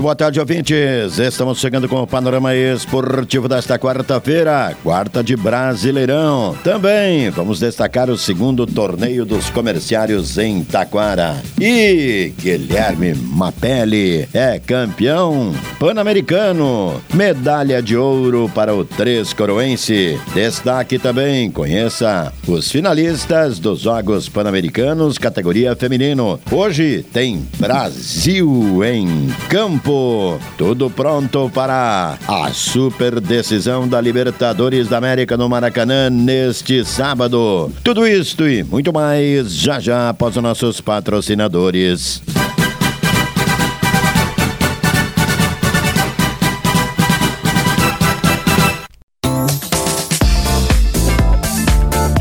Muito boa tarde, ouvintes. Estamos chegando com o panorama esportivo desta quarta-feira, quarta de Brasileirão. Também vamos destacar o segundo torneio dos comerciários em Taquara. E Guilherme Mapelli é campeão pan-americano. Medalha de ouro para o Três Coroense. Destaque também, conheça os finalistas dos Jogos Pan-Americanos, categoria feminino. Hoje tem Brasil em campo Tudo pronto para a super decisão da Libertadores da América no Maracanã neste sábado. Tudo isto e muito mais já já após os nossos patrocinadores.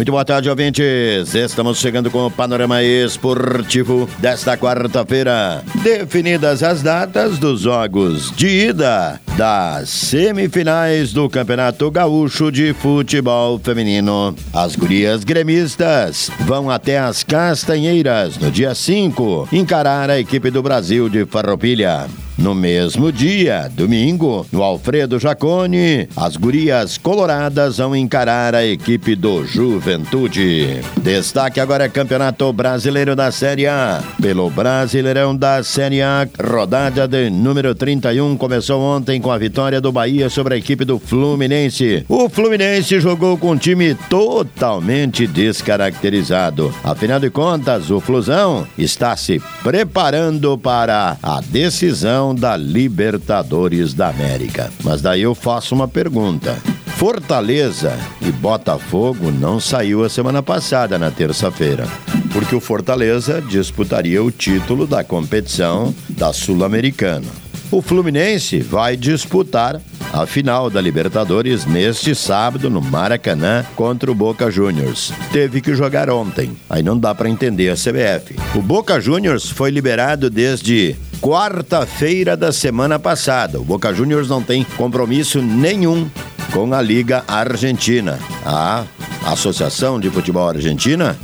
Muito boa tarde, ouvintes. Estamos chegando com o panorama esportivo desta quarta-feira. Definidas as datas dos jogos de ida das semifinais do Campeonato Gaúcho de Futebol Feminino. As gurias gremistas vão até as Castanheiras no dia 5 encarar a equipe do Brasil de Farroupilha. No mesmo dia, domingo, no Alfredo Jacone, as gurias coloradas vão encarar a equipe do Juventude. Destaque agora é Campeonato Brasileiro da Série A. Pelo Brasileirão da Série A, rodada de número 31 começou ontem com a vitória do Bahia sobre a equipe do Fluminense. O Fluminense jogou com um time totalmente descaracterizado. Afinal de contas, o Flusão está se preparando para a decisão da Libertadores da América. Mas daí eu faço uma pergunta. Fortaleza e Botafogo não saiu a semana passada, na terça-feira, porque o Fortaleza disputaria o título da competição da Sul-Americana. O Fluminense vai disputar a final da Libertadores neste sábado no Maracanã contra o Boca Juniors. Teve que jogar ontem. Aí não dá para entender a CBF. O Boca Juniors foi liberado desde quarta-feira da semana passada. O Boca Juniors não tem compromisso nenhum com a Liga Argentina. A Associação de Futebol Argentina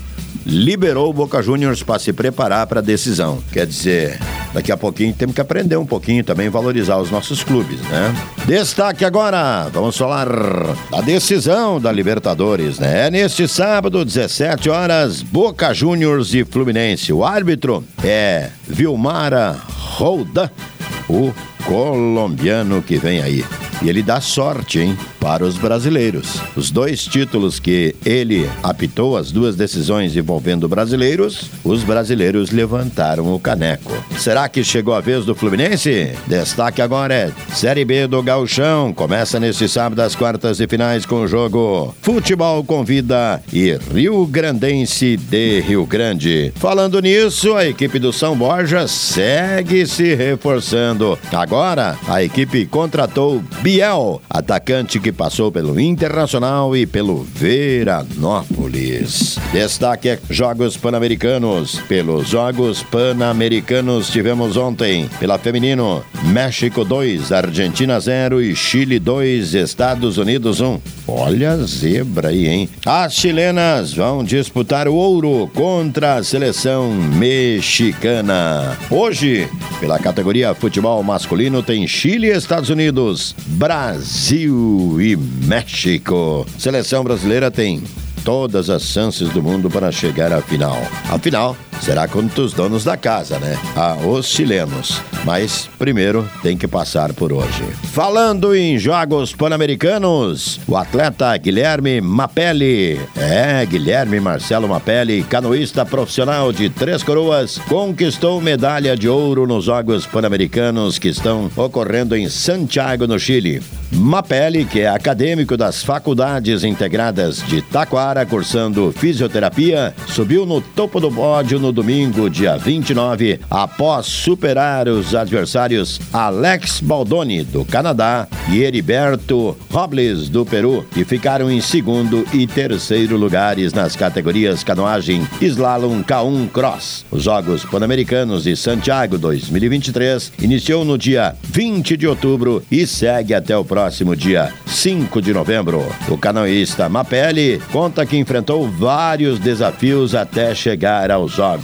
liberou o Boca Juniors para se preparar para a decisão. Quer dizer, daqui a pouquinho temos que aprender um pouquinho também, valorizar os nossos clubes, né? Destaque agora, vamos falar da decisão da Libertadores, né? É neste sábado, 17 horas, Boca Juniors e Fluminense. O árbitro é Vilmara Roldan, o colombiano que vem aí. E ele dá sorte, hein, para os brasileiros. Os dois títulos que ele apitou, as duas decisões envolvendo brasileiros, os brasileiros levantaram o caneco. Será que chegou a vez do Fluminense? Destaque agora é Série B do Gauchão. Começa neste sábado as quartas e finais com o jogo Futebol Convida e Rio Grandense de Rio Grande. Falando nisso, a equipe do São Borja segue se reforçando. Agora, a equipe contratou Biel, atacante que passou pelo Internacional e pelo Veranópolis. Destaque é Jogos Pan-Americanos. Pelos Jogos Pan-Americanos tivemos ontem, pela feminino, México 2, Argentina 0 e Chile 2, Estados Unidos 1. Olha a zebra aí, hein? As chilenas vão disputar o ouro contra a seleção mexicana. Hoje, pela categoria futebol masculino, tem Chile e Estados Unidos, Brasil e México. Seleção brasileira tem todas as chances do mundo para chegar à final. A final será contra os donos da casa, né? Ah, os chilenos. Mas primeiro tem que passar por hoje. Falando em Jogos Pan-Americanos, o atleta Guilherme Mapelli, é, Guilherme Marcelo Mapelli, canoísta profissional de Três Coroas, conquistou medalha de ouro nos Jogos Pan-Americanos que estão ocorrendo em Santiago, no Chile. Mapelli, que é acadêmico das Faculdades Integradas de Taquara, cursando fisioterapia, subiu no topo do pódio no domingo, dia 29, após superar os adversários Alex Baldoni, do Canadá, e Heriberto Robles, do Peru, que ficaram em segundo e terceiro lugares nas categorias canoagem slalom K1 Cross. Os Jogos Pan-Americanos de Santiago 2023 iniciou no dia 20 de outubro e segue até o próximo dia 5 de novembro. O canoísta Mapelli conta que enfrentou vários desafios até chegar aos Jogos.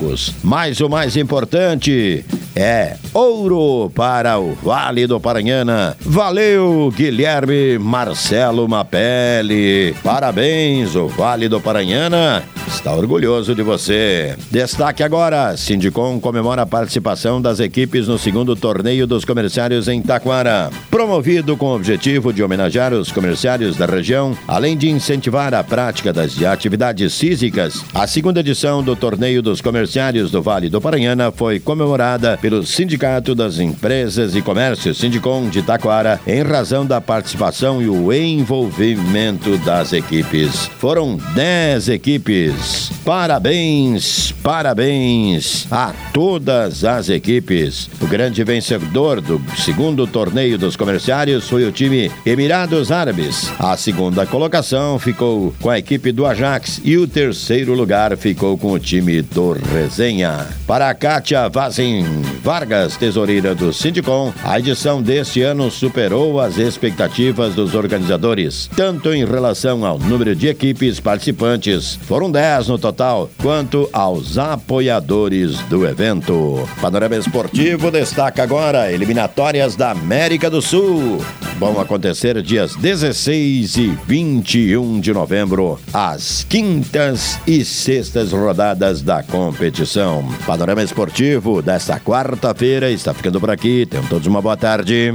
Mas o mais importante é ouro para o Vale do Paranhana. Valeu, Guilherme Marcelo Mapelli. Parabéns, o Vale do Paranhana está orgulhoso de você. Destaque agora: Sindicom comemora a participação das equipes no segundo torneio dos comerciários em Taquara. Promovido com o objetivo de homenagear os comerciários da região, além de incentivar a prática das atividades físicas, a segunda edição do torneio dos comerciários do Vale do Paranhana foi comemorada pelo Sindicato das Empresas e Comércio Sindicom de Taquara em razão da participação e o envolvimento das equipes. Foram 10 equipes. Parabéns, parabéns a todas as equipes. O grande vencedor do segundo torneio dos comerciários foi o time Emirados Árabes. A segunda colocação ficou com a equipe do Ajax e o terceiro lugar ficou com o time do Resenha. Para a Kátia Vazin Vargas, tesoureira do Sindicom, a edição deste ano superou as expectativas dos organizadores, tanto em relação ao número de equipes participantes, foram 10 no total, quanto aos apoiadores do evento. Panorama Esportivo destaca agora eliminatórias da América do Sul. Vão acontecer dias 16 e 21 de novembro, as quintas e sextas rodadas da competição. Panorama Esportivo desta quarta-feira está ficando por aqui. Tenham todos uma boa tarde.